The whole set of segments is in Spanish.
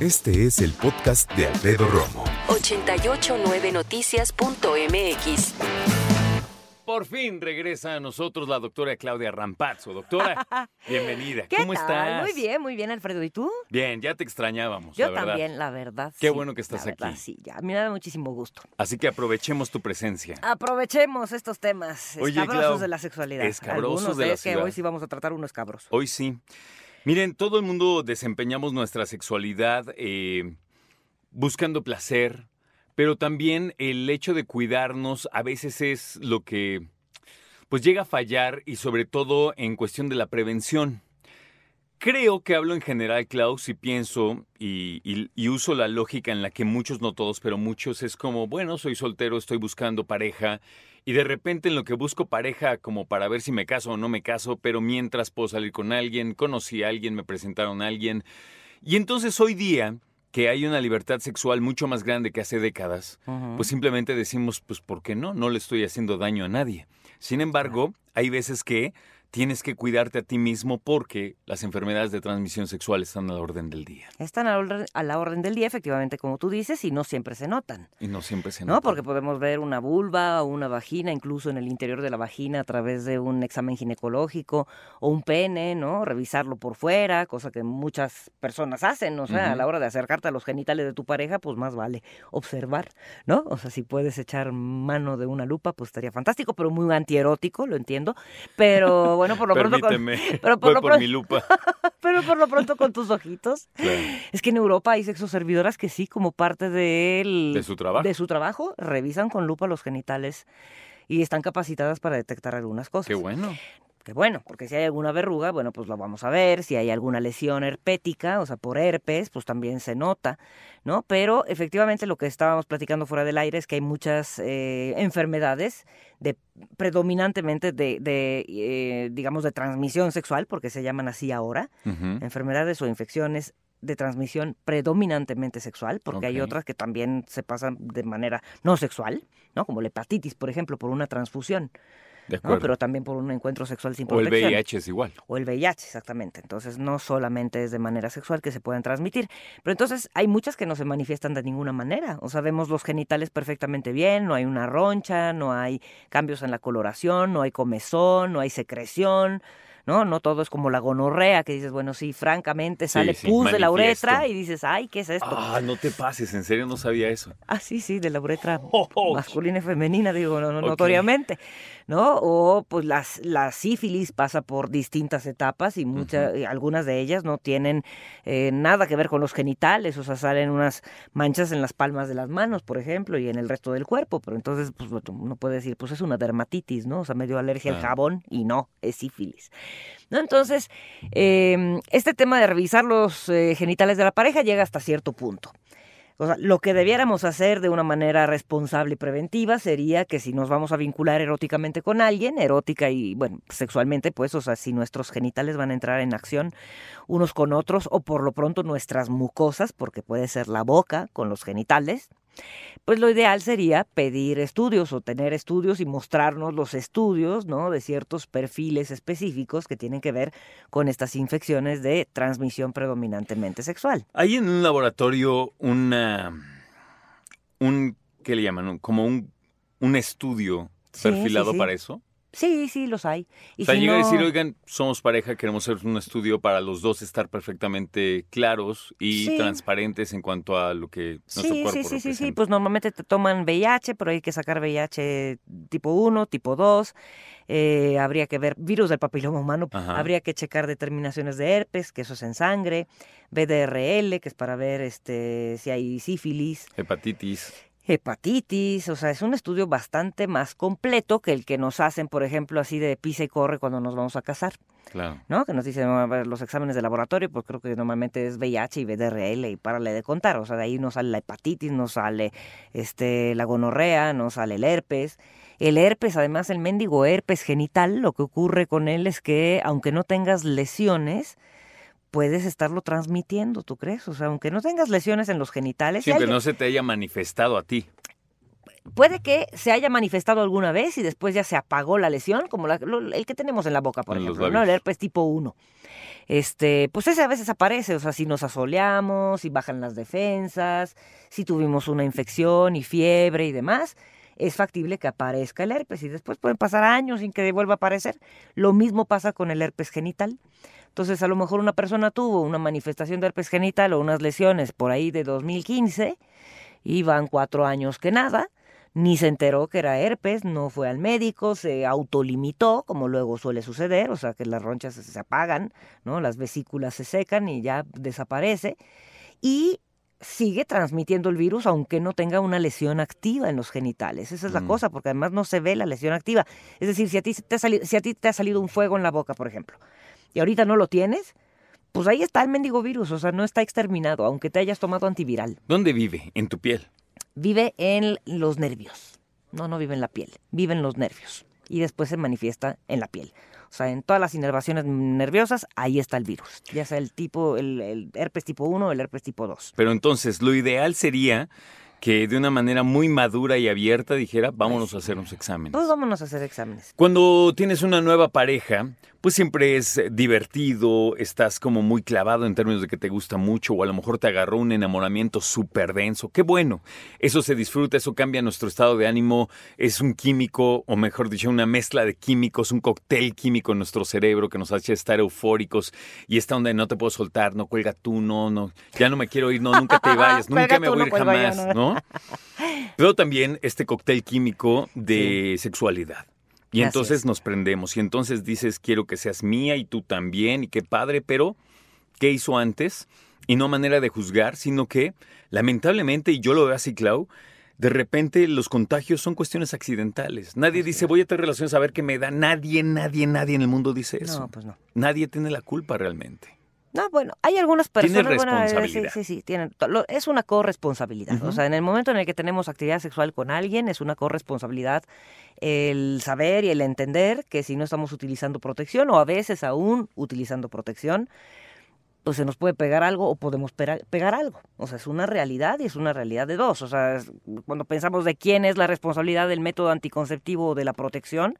Este es el podcast de Alfredo Romo. 889noticias.mx. Por fin regresa a nosotros la doctora Claudia Rampazzo. Doctora, bienvenida. ¿Qué ¿Cómo tal? estás? Muy bien, muy bien, Alfredo. ¿Y tú? Bien, ya te extrañábamos, Yo la verdad. también, la verdad. Qué sí, bueno que estás la verdad, aquí. Sí, ya, me da muchísimo gusto. Así que aprovechemos tu presencia. Aprovechemos estos temas Oye, escabrosos Clau, de la sexualidad. escabrosos Algunos de la es que hoy sí vamos a tratar uno escabroso. Hoy sí. Miren, todo el mundo desempeñamos nuestra sexualidad eh, buscando placer, pero también el hecho de cuidarnos a veces es lo que pues llega a fallar y sobre todo en cuestión de la prevención. Creo que hablo en general, Klaus, y pienso y, y- y uso la lógica en la que muchos, no todos, pero muchos es como, bueno, soy soltero, estoy buscando pareja, y de repente en lo que busco pareja como para ver si me caso o no me caso, pero mientras puedo salir con alguien, conocí a alguien, me presentaron a alguien. Y entonces hoy día, que hay una libertad sexual mucho más grande que hace décadas, pues simplemente decimos, pues ¿por qué no? No le estoy haciendo daño a nadie. Sin embargo, hay veces que tienes que cuidarte a ti mismo porque las enfermedades de transmisión sexual están a la orden del día. Están a la, orden, a la orden del día, efectivamente, como tú dices, y no siempre se notan. Y no siempre se ¿No? nota. Porque podemos ver una vulva o una vagina, incluso en el interior de la vagina a través de un examen ginecológico o un pene, ¿no? Revisarlo por fuera, cosa que muchas personas hacen, o sea, a la hora de acercarte a los genitales de tu pareja, pues más vale observar, ¿no? O sea, si puedes echar mano de una lupa, pues estaría fantástico, pero muy antierótico, lo entiendo. Pero bueno, por lo pronto con, pero por voy lo por pronto- mi lupa. pero por lo pronto con tus ojitos. Claro. Es que en Europa hay sexoservidoras que sí, como parte del- De su trabajo. de su trabajo, revisan con lupa los genitales y están capacitadas para detectar algunas cosas. Qué bueno. Que bueno, porque si hay alguna verruga, bueno, pues lo vamos a ver. Si hay alguna lesión herpética, o sea, por herpes, pues también se nota, ¿no? Pero efectivamente lo que estábamos platicando fuera del aire es que hay muchas eh, enfermedades de predominantemente de, de, eh, digamos, de transmisión sexual, porque se llaman así ahora, enfermedades o infecciones de transmisión predominantemente sexual, porque hay otras que también se pasan de manera no sexual, ¿no? Como la hepatitis, por ejemplo, por una transfusión, Pero también por un encuentro sexual sin o el protección. VIH es igual. O el VIH, exactamente. Entonces, no solamente es de manera sexual que se pueden transmitir. Pero entonces, hay muchas que no se manifiestan de ninguna manera. O sea, vemos los genitales perfectamente bien, no hay una roncha, no hay cambios en la coloración, no hay comezón, no hay secreción. ¿No? no todo es como la gonorrea, que dices, bueno, sí, francamente sale sí, pus de la uretra y dices, ay, ¿qué es esto? Ah, no te pases, en serio no sabía eso. Ah, sí, sí, de la uretra Oh, masculina y femenina, digo, no, no, notoriamente, ¿no? O pues las, la sífilis pasa por distintas etapas y muchas, algunas de ellas no tienen eh, nada que ver con los genitales, o sea, salen unas manchas en las palmas de las manos, por ejemplo, y en el resto del cuerpo, pero entonces pues uno puede decir, pues es una dermatitis, ¿no? O sea, me dio alergia al Claro. jabón y no, es sífilis. ¿No? Entonces, eh, este tema de revisar los eh, genitales de la pareja llega hasta cierto punto. O sea, lo que debiéramos hacer de una manera responsable y preventiva sería que si nos vamos a vincular eróticamente con alguien, erótica y, bueno, sexualmente, pues, o sea, si nuestros genitales van a entrar en acción unos con otros o por lo pronto nuestras mucosas, porque puede ser la boca con los genitales, pues lo ideal sería pedir estudios o tener estudios y mostrarnos los estudios, ¿no? De ciertos perfiles específicos que tienen que ver con estas infecciones de transmisión predominantemente sexual. Hay en un laboratorio una. un. ¿qué le llaman? Como un, un estudio Sí, perfilado sí, sí. para eso. Sí, sí, los hay. Y o sea, si llega a no- decir, oigan, somos pareja, queremos hacer un estudio para los dos estar perfectamente claros y Sí. transparentes en cuanto a lo que nuestro Sí, cuerpo sí, sí, sí, sí, pues normalmente te toman VIH, pero hay que sacar VIH tipo 1, tipo 2, eh, habría que ver virus del papiloma humano, Ajá. habría que checar determinaciones de herpes, que eso es en sangre, BDRL, que es para ver este si hay sífilis, Hepatitis. Hepatitis, o sea, es un estudio bastante más completo que el que nos hacen, por ejemplo, así de pisa y corre cuando nos vamos a casar. Claro. ¿no? Que nos dicen "No, a ver, los exámenes de laboratorio, pues creo que normalmente es VIH y VDRL y párale de contar, o sea, de ahí nos sale la hepatitis, nos sale este la gonorrea, nos sale el herpes. El herpes, además el mendigo herpes genital, lo que ocurre con él es que aunque no tengas lesiones, puedes estarlo transmitiendo, ¿tú crees? O sea, aunque no tengas lesiones en los genitales, Sí, si que alguien- no se te haya manifestado a ti. puede que se haya manifestado alguna vez y después ya se apagó la lesión, como la- lo- el que tenemos en la boca, por En ejemplo, ¿no? El herpes tipo 1. Este, pues ese a veces aparece, o sea, si nos asoleamos, si bajan las defensas, si tuvimos una infección y fiebre y demás, es factible que aparezca el herpes y después pueden pasar años sin que vuelva a aparecer. Lo mismo pasa con el herpes genital. Entonces, a lo mejor una persona tuvo una manifestación de herpes genital o unas lesiones por ahí de 2015 y van cuatro años que nada, ni se enteró que era herpes, no fue al médico, se autolimitó, como luego suele suceder, o sea que las ronchas se, apagan, ¿no? Las vesículas se secan y ya desaparece. Y sigue transmitiendo el virus aunque no tenga una lesión activa en los genitales. Esa es la Mm. cosa, porque además no se ve la lesión activa. Es decir, si a ti te ha sali- si a ti te ha salido un fuego en la boca, por ejemplo, y ahorita no lo tienes, pues ahí está el mendigo virus, o sea, no está exterminado, aunque te hayas tomado antiviral. ¿Dónde vive? En tu piel. Vive en los nervios. No, no vive en la piel, vive en los nervios. Y después se manifiesta en la piel. O sea, en todas las inervaciones nerviosas, ahí está el virus. Ya sea el tipo, el, el herpes tipo 1 o el herpes tipo 2. Pero entonces, lo ideal sería que de una manera muy madura y abierta dijera, vámonos a hacer unos exámenes. Pues vámonos a hacer exámenes. Cuando tienes una nueva pareja, pues siempre es eh, divertido, estás como muy clavado en términos de que te gusta mucho o a lo mejor te agarró un enamoramiento súper denso. Qué bueno, eso se disfruta, eso cambia nuestro estado de ánimo, es un químico, o mejor dicho, una mezcla de químicos, un cóctel químico en nuestro cerebro que nos hace estar eufóricos y esta onda de no te puedo soltar, no cuelga tú, no, no, ya no me quiero ir, no, nunca te vayas, nunca me voy a ir yo, jamás, ¿no? Pero también este cóctel químico de sexualidad. Y entonces es. nos prendemos. Y entonces dices, quiero que seas mía y tú también, y qué padre, pero ¿qué hizo antes? Y no manera de juzgar, sino que, lamentablemente, y yo lo veo así, Clau, de repente los contagios son cuestiones accidentales. Nadie dice, voy a tener relaciones a ver qué me da. Nadie, nadie, nadie en el mundo dice eso. No, pues no. Nadie tiene la culpa realmente. No, bueno, hay algunas Tiene personas. bueno, eh, responsabilidad. sí, sí, sí, tienen. es una corresponsabilidad. O sea, en el momento en el que tenemos actividad sexual con alguien, es una corresponsabilidad el saber y el entender que si no estamos utilizando protección, o a veces aún utilizando protección, pues se nos puede pegar algo o podemos pegar algo. O sea, es una realidad y es una realidad de dos. O sea, es- cuando pensamos de quién es la responsabilidad del método anticonceptivo o de la protección,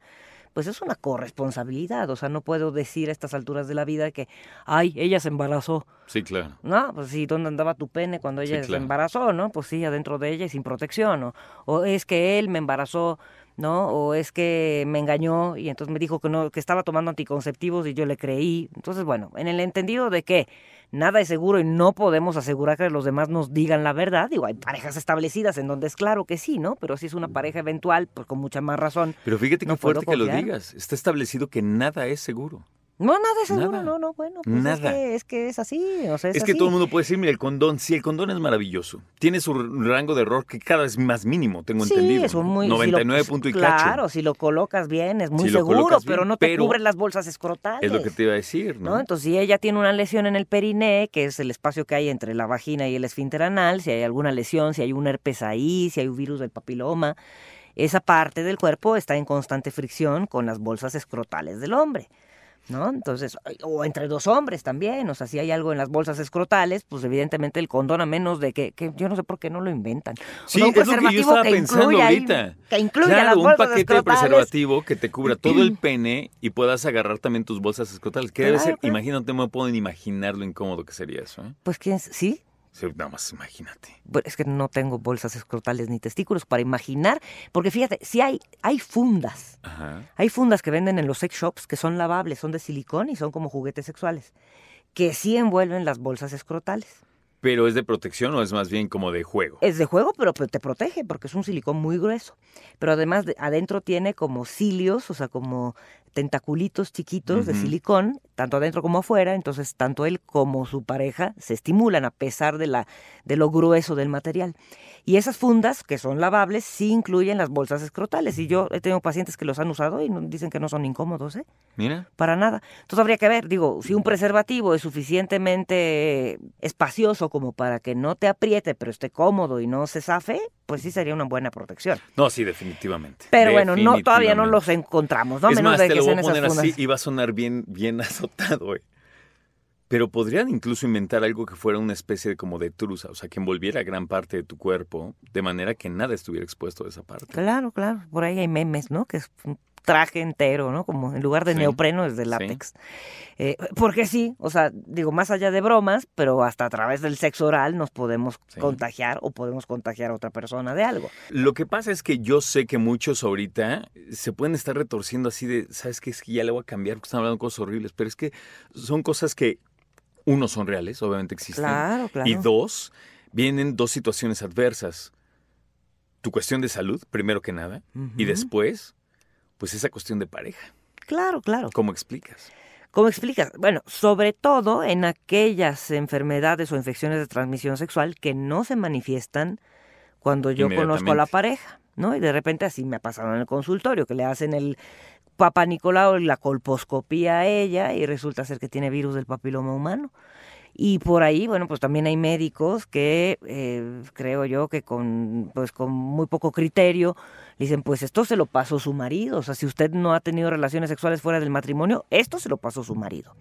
pues es una corresponsabilidad. O sea, no puedo decir a estas alturas de la vida que, ay, ella se embarazó. Sí, claro. No, pues sí, ¿dónde andaba tu pene cuando Sí, ella se embarazó, no? Pues sí, adentro de ella y sin protección, ¿no? O es que él me embarazó, ¿no? O es que me engañó y entonces me dijo que no, que estaba tomando anticonceptivos y yo le creí. Entonces, bueno, en el entendido de que nada es seguro y no podemos asegurar que los demás nos digan la verdad, digo, hay parejas establecidas en donde es claro que sí, ¿no? Pero si es una pareja eventual, pues con mucha más razón. Pero fíjate No qué fuerte que lo digas. Está establecido que nada es seguro. No, nada es seguro, Nada. no, no, bueno, pues Nada. Es, que, es que es así, o sea, es, Es, que así. todo el mundo puede decir, mira, el condón, sí, el condón es maravilloso. Tiene su rango de error que cada vez más mínimo, tengo Sí, entendido. es un muy... si lo- 99 punto y Claro, cacho. si lo colocas bien, es muy Si lo seguro, pero no te pero- cubren las bolsas escrotales. Es lo que te iba a decir, ¿no? ¿no? Entonces, si ella tiene una lesión en el periné, que es el espacio que hay entre la vagina y el esfínter anal, si hay alguna lesión, si hay un herpes ahí, si hay un virus del papiloma, esa parte del cuerpo está en constante fricción con las bolsas escrotales del hombre. ¿No? Entonces, o entre dos hombres también, o sea, si hay algo en las bolsas escrotales, pues evidentemente el condón, a menos de que, que yo no sé por qué no lo inventan. O Sí, sea, un es lo que yo estaba que pensando incluya ahí- ahorita. que incluya claro, las un bolsas paquete de preservativo que te cubra todo el pene y puedas agarrar también tus bolsas escrotales. Que debe Claro, ser, claro. imagínate, no me puedo ni imaginar lo incómodo que sería eso. ¿eh? Pues quién, sí, Sí, nada más imagínate. Es que no tengo bolsas escrotales ni testículos para imaginar, porque fíjate, si hay, hay fundas, Ajá. hay fundas que venden en los sex shops que son lavables, son de silicón y son como juguetes sexuales, que sí envuelven las bolsas escrotales. Pero es de protección o es más bien como de juego. Es de juego, pero te protege porque es un silicón muy grueso. Pero además de- adentro tiene como cilios, o sea, como tentaculitos chiquitos de silicón, tanto adentro como afuera, entonces tanto él como su pareja se estimulan a pesar de, la, de lo grueso del material. Y esas fundas, que son lavables, sí incluyen las bolsas escrotales. Y yo he tenido pacientes que los han usado y no- dicen que no son incómodos, ¿eh? Mira. Para nada. Entonces habría que ver, digo, si un preservativo es suficientemente espacioso como para que no te apriete, pero esté cómodo y no se zafe, pues sí sería una buena protección. No, sí, definitivamente. Pero bueno, no, todavía no los encontramos, ¿no? A menos más, de te que lo voy sean a poner así y va a sonar bien, bien Pero podrían incluso inventar algo que fuera una especie de como de trusa, o sea, que envolviera gran parte de tu cuerpo, de manera que nada estuviera expuesto a esa parte. Claro, claro. Por ahí hay memes, ¿no? Que es traje entero, ¿no? Como en lugar de Sí, neopreno es de sí. látex. Eh, porque sí, o sea, digo, más allá de bromas, pero hasta a través del sexo oral nos podemos Sí. contagiar o podemos contagiar a otra persona de algo. Lo que pasa es que yo sé que muchos ahorita se pueden estar retorciendo así de, ¿sabes qué? Es que ya le voy a cambiar porque están hablando cosas horribles, pero es que son cosas que, uno, son reales, obviamente existen. Claro, claro. Y dos, vienen dos situaciones adversas. Tu cuestión de salud, primero que nada, y después, pues esa cuestión de pareja. Claro, claro. ¿Cómo explicas? ¿Cómo explicas? Bueno, sobre todo en aquellas enfermedades o infecciones de transmisión sexual que no se manifiestan cuando yo conozco a la pareja, ¿no? Y de repente así me ha pasado en el consultorio, que le hacen el papá Nicolau y la colposcopía a ella y resulta ser que tiene virus del papiloma humano. Y por ahí, bueno, pues también hay médicos que eh, creo yo que con, pues con muy poco criterio dicen, pues esto se lo pasó su marido. O sea, si usted no ha tenido relaciones sexuales fuera del matrimonio, esto se lo pasó su marido.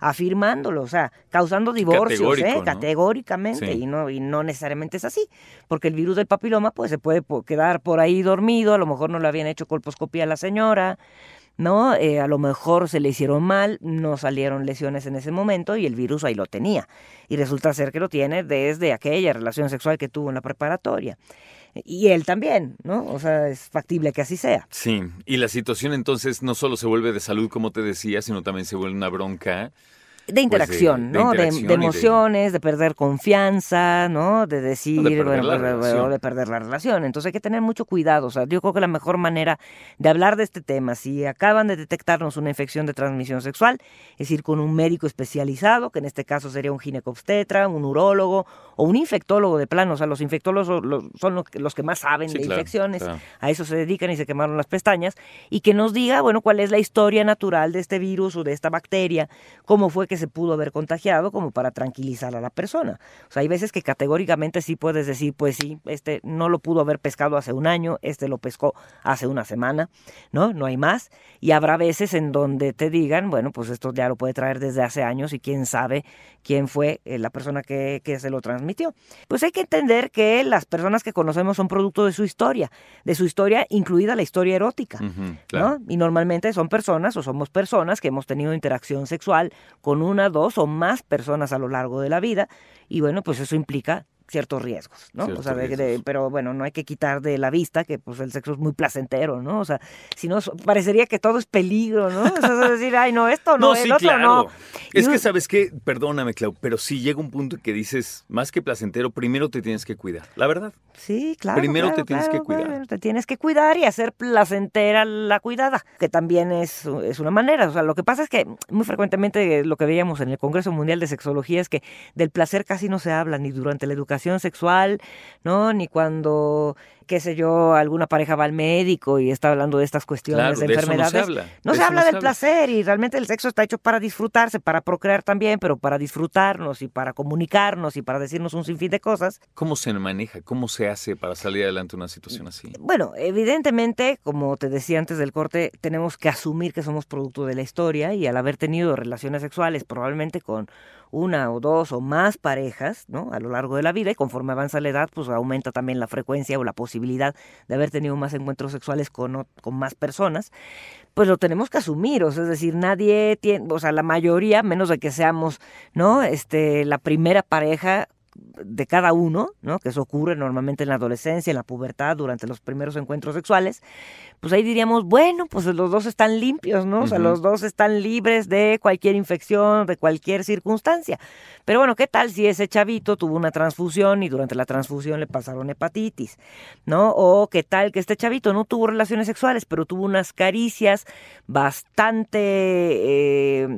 Afirmándolo, o sea, causando divorcios, ¿eh? ¿no? categóricamente, Sí. y, no, y no necesariamente es así, porque el virus del papiloma pues se puede quedar por ahí dormido, a lo mejor no le habían hecho colposcopía a la señora, ¿no? Eh, a lo mejor se le hicieron mal, no salieron lesiones en ese momento y el virus ahí lo tenía. Y resulta ser que lo tiene desde aquella relación sexual que tuvo en la preparatoria. Y él también, ¿no? O sea, es factible que así sea. Sí, y la situación entonces no solo se vuelve de salud, como te decía, sino también se vuelve una bronca. De interacción, Pues de ¿no? De, interacción de y de- emociones, de... perder confianza, ¿no? De decir, perder bueno, pues, de- perder la relación. Entonces hay que tener mucho cuidado. O sea, yo creo que la mejor manera de hablar de este tema, si acaban de detectarnos una infección de transmisión sexual, es ir con un médico especializado, que en este caso sería un ginecobstetra, un urólogo o un infectólogo de plano. O sea, los infectólogos son los, son que- los que más saben Sí, de claro, infecciones claro. a eso se dedican y se quemaron las pestañas, y que nos diga, bueno, cuál es la historia natural de este virus o de esta bacteria, cómo fue que se pudo haber contagiado, como para tranquilizar a la persona. O sea, hay veces que categóricamente sí puedes decir, pues sí, este no lo pudo haber pescado hace un año, este lo pescó hace una semana, ¿no? No hay más. Y habrá veces en donde te digan, bueno, pues esto ya lo puede traer desde hace años y quién sabe quién fue eh, la persona que, que se lo transmitió. Pues hay que entender que las personas que conocemos son producto de su historia, de su historia incluida la historia erótica. Ujú, claro. ¿no? Y normalmente son personas o somos personas que hemos tenido interacción sexual con una, dos o más personas a lo largo de la vida y bueno, pues eso implica ciertos riesgos, ¿no? Ciertos o sea, de- de- pero bueno, no hay que quitar de la vista que pues el sexo es muy placentero, ¿no? O sea, si no, parecería que todo es peligro, ¿no? O sea, es decir, ay, no, esto no, No, el sí, otro claro. no. Es Y que, ¿sabes qué? Perdóname, Clau, pero sí llega un punto en que dices, más que placentero, primero te tienes que cuidar. La verdad. Sí, claro. Primero claro, te tienes que cuidar. te tienes que cuidar y hacer placentera la cuidada, que también es, es una manera. O sea, lo que pasa es que muy frecuentemente lo que veíamos en el Congreso Mundial de Sexología es que del placer casi no se habla ni durante la educación sexual, ¿no? Ni cuando, qué sé yo, alguna pareja va al médico y está hablando de estas cuestiones Claro, de de eso no se enfermedades. habla. No De se habla no se del habla. placer y realmente el sexo está hecho para disfrutarse, para procrear también, pero para disfrutarnos y para comunicarnos y para decirnos un sinfín de cosas. ¿Cómo se maneja? ¿Cómo se hace para salir adelante una situación así? Bueno, evidentemente, como te decía antes del corte, tenemos que asumir que somos producto de la historia y al haber tenido relaciones sexuales probablemente con una o dos o más parejas, ¿no? A lo largo de la vida y conforme avanza la edad, pues aumenta también la frecuencia o la posibilidad de haber tenido más encuentros sexuales con, con más personas, pues lo tenemos que asumir, o sea, es decir, nadie tiene, o sea, la mayoría, menos de que seamos, ¿no? Este, la primera pareja de cada uno, ¿no? Que eso ocurre normalmente en la adolescencia, en la pubertad, durante los primeros encuentros sexuales, pues ahí diríamos, bueno, pues los dos están limpios, ¿no? O sea, los dos están libres de cualquier infección, de cualquier circunstancia. Pero bueno, ¿qué tal si ese chavito tuvo una transfusión y durante la transfusión le pasaron hepatitis, ¿no? O qué tal que este chavito no tuvo relaciones sexuales, pero tuvo unas caricias bastante, eh,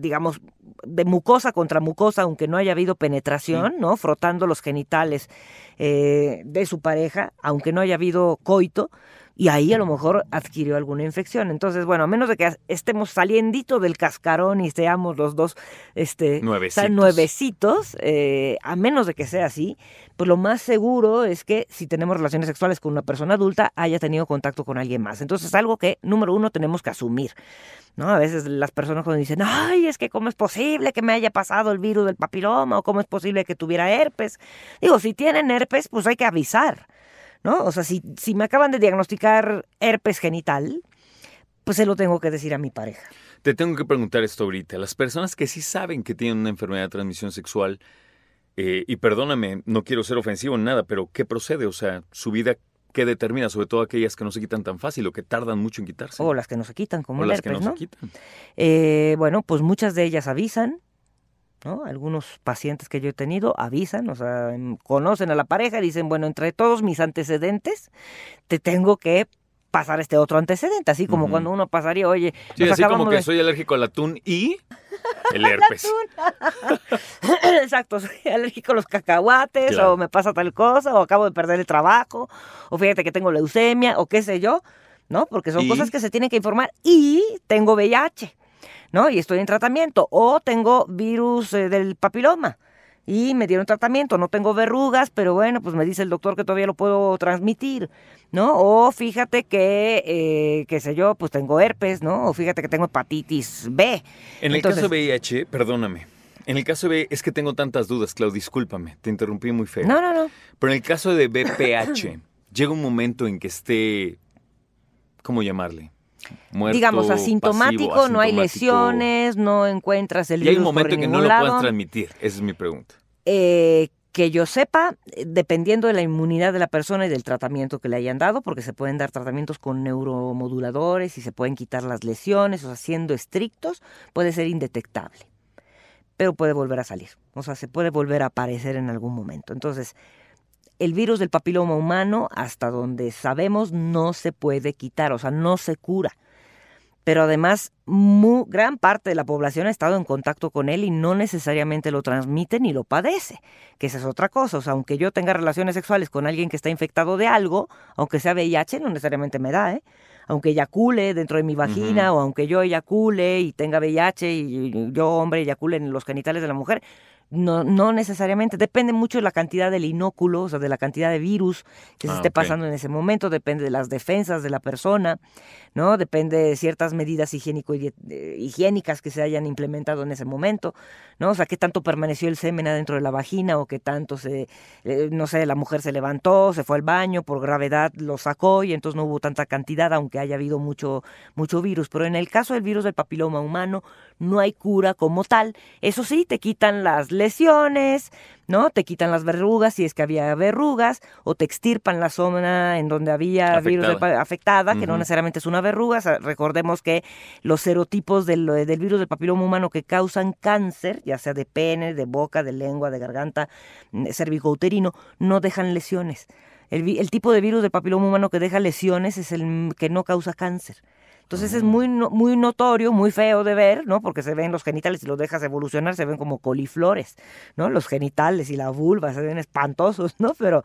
digamos, de mucosa contra mucosa, aunque no haya habido penetración, ¿no? Frotando los genitales eh, de su pareja, aunque no haya habido coito, y ahí a lo mejor adquirió alguna infección. Entonces, bueno, a menos de que estemos saliendito del cascarón y seamos los dos este, nuevecitos, nuevecitos eh, a menos de que sea así, pues lo más seguro es que si tenemos relaciones sexuales con una persona adulta haya tenido contacto con alguien más. Entonces es algo que, número uno, tenemos que asumir. ¿no? A veces las personas cuando dicen, ay, es que cómo es posible que me haya pasado el virus del papiloma o cómo es posible que tuviera herpes. Digo, si tienen herpes, pues hay que avisar. ¿No? O sea, si, si me acaban de diagnosticar herpes genital, pues se lo tengo que decir a mi pareja. Te tengo que preguntar esto ahorita. Las personas que sí saben que tienen una enfermedad de transmisión sexual, eh, y perdóname, no quiero ser ofensivo en nada, pero ¿qué procede? O sea, su vida, ¿qué determina? Sobre todo aquellas que no se quitan tan fácil o que tardan mucho en quitarse. O las que no se quitan, como o el las herpes, que no, ¿no? se quitan. Eh, bueno, pues muchas de ellas avisan, ¿no? Algunos pacientes que yo he tenido avisan, o sea, em, conocen a la pareja y dicen, bueno, entre todos mis antecedentes, te tengo que pasar este otro antecedente, así como cuando uno pasaría, oye, Sí, así como que de- soy alérgico al atún y el herpes. Exacto, soy alérgico a los cacahuates, Claro. o me pasa tal cosa, o acabo de perder el trabajo, o fíjate que tengo leucemia, o qué sé yo, ¿no? Porque son ¿Y? cosas que se tienen que informar. Y tengo VIH, ¿no? Y estoy en tratamiento, o tengo virus eh, del papiloma. Y me dieron tratamiento, no tengo verrugas, pero bueno, pues me dice el doctor que todavía lo puedo transmitir, ¿no? O fíjate que, eh, qué sé yo, pues tengo herpes, ¿no? O fíjate que tengo hepatitis B. En el caso de VIH, perdóname. En el caso de es que tengo tantas dudas, Clau, discúlpame, te interrumpí muy feo. No, no, no. Pero en el caso de BPH, llega un momento en que esté, ¿cómo llamarle? Muerto, digamos, asintomático, pasivo, no hay lesiones, no encuentras el Y hay virus un momento por en que no lo lado. puedas transmitir. Esa es mi pregunta. Eh, que yo sepa, eh, dependiendo de la inmunidad de la persona y del tratamiento que le hayan dado, porque se pueden dar tratamientos con neuromoduladores y se pueden quitar las lesiones, o sea, siendo estrictos, puede ser indetectable, pero puede volver a salir, o sea, se puede volver a aparecer en algún momento. Entonces, el virus del papiloma humano, hasta donde sabemos, no se puede quitar, o sea, no se cura. Pero además, mu- gran parte de la población ha estado en contacto con él y no necesariamente lo transmite ni lo padece, que esa es otra cosa. O sea, aunque yo tenga relaciones sexuales con alguien que está infectado de algo, aunque sea VIH, no necesariamente me da, ¿eh? Aunque eyacule dentro de mi vagina o aunque yo eyacule y tenga VIH y yo, hombre, eyacule en los genitales de la mujer, no, no necesariamente, depende mucho de la cantidad del inóculo, o sea, de la cantidad de virus que se Ah, esté pasando en ese momento, depende de las defensas de la persona, ¿no? Depende de ciertas medidas higiénico eh, higiénicas que se hayan implementado en ese momento, ¿no? O sea, qué tanto permaneció el semen adentro de la vagina o qué tanto se, eh, no sé, la mujer se levantó, se fue al baño, por gravedad lo sacó y entonces no hubo tanta cantidad, aunque haya habido mucho, mucho virus. Pero en el caso del virus del papiloma humano, no hay cura como tal. Eso sí, te quitan las lesiones, ¿no? Te quitan las verrugas si es que había verrugas, o te extirpan la zona en donde había virus Afectada. que no necesariamente es una verruga. O sea, recordemos que los serotipos del, del virus del papiloma humano que causan cáncer, ya sea de pene, de boca, de lengua, de garganta, mm, cervicouterino, no dejan lesiones. El, el tipo de virus del papiloma humano que deja lesiones es el que no causa cáncer. Entonces es muy, muy notorio, muy feo de ver, ¿no? Porque se ven los genitales y los dejas evolucionar, se ven como coliflores, ¿no? Los genitales y la vulva se ven espantosos, ¿no? Pero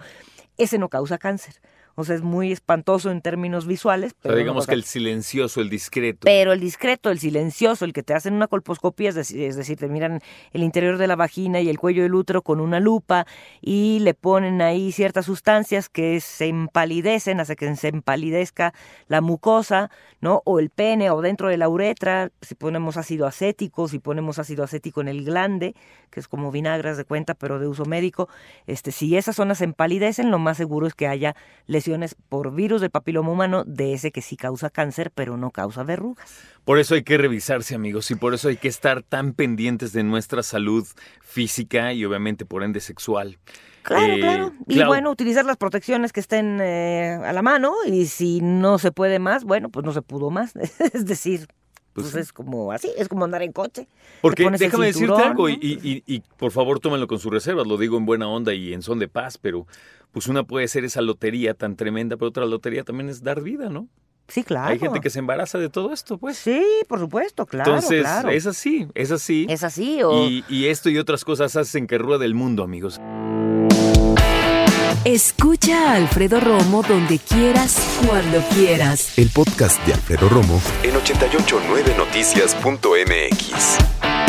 ese no causa cáncer. O sea, es muy espantoso en términos visuales. O Pero sea, digamos que el silencioso, el discreto. pero el discreto, el silencioso, el que te hacen una colposcopía, es decir, es decir, te miran el interior de la vagina y el cuello del útero con una lupa y le ponen ahí ciertas sustancias que se empalidecen, hace que se empalidezca la mucosa, ¿no? O el pene o dentro de la uretra, si ponemos ácido acético, si ponemos ácido acético en el glande, que es como vinagras de cuenta, pero de uso médico, este, si esas zonas se empalidecen, lo más seguro es que haya lesiones por virus del papiloma humano, de ese que sí causa cáncer, pero no causa verrugas. Por eso hay que revisarse, amigos, y por eso hay que estar tan pendientes de nuestra salud física y obviamente por ende sexual. Claro, Eh, claro. Y Clau, bueno, utilizar las protecciones que estén eh, a la mano y si no se puede más, bueno, pues no se pudo más. es decir, Pues pues, es como así, es como andar en coche. Porque déjame decirte algo, ¿no? y, y- y- y por favor tómenlo con sus reservas, lo digo en buena onda y en son de paz, pero pues una puede ser esa lotería tan tremenda, pero otra lotería también es dar vida, ¿no? Sí, claro. Hay gente que se embaraza de todo esto, pues. Sí, por supuesto, claro, Entonces, claro. es así, es así. Es así o... Y, y esto y otras cosas hacen que ruede el mundo, amigos. Escucha a Alfredo Romo donde quieras, cuando quieras. El podcast de Alfredo Romo en 889noticias.mx.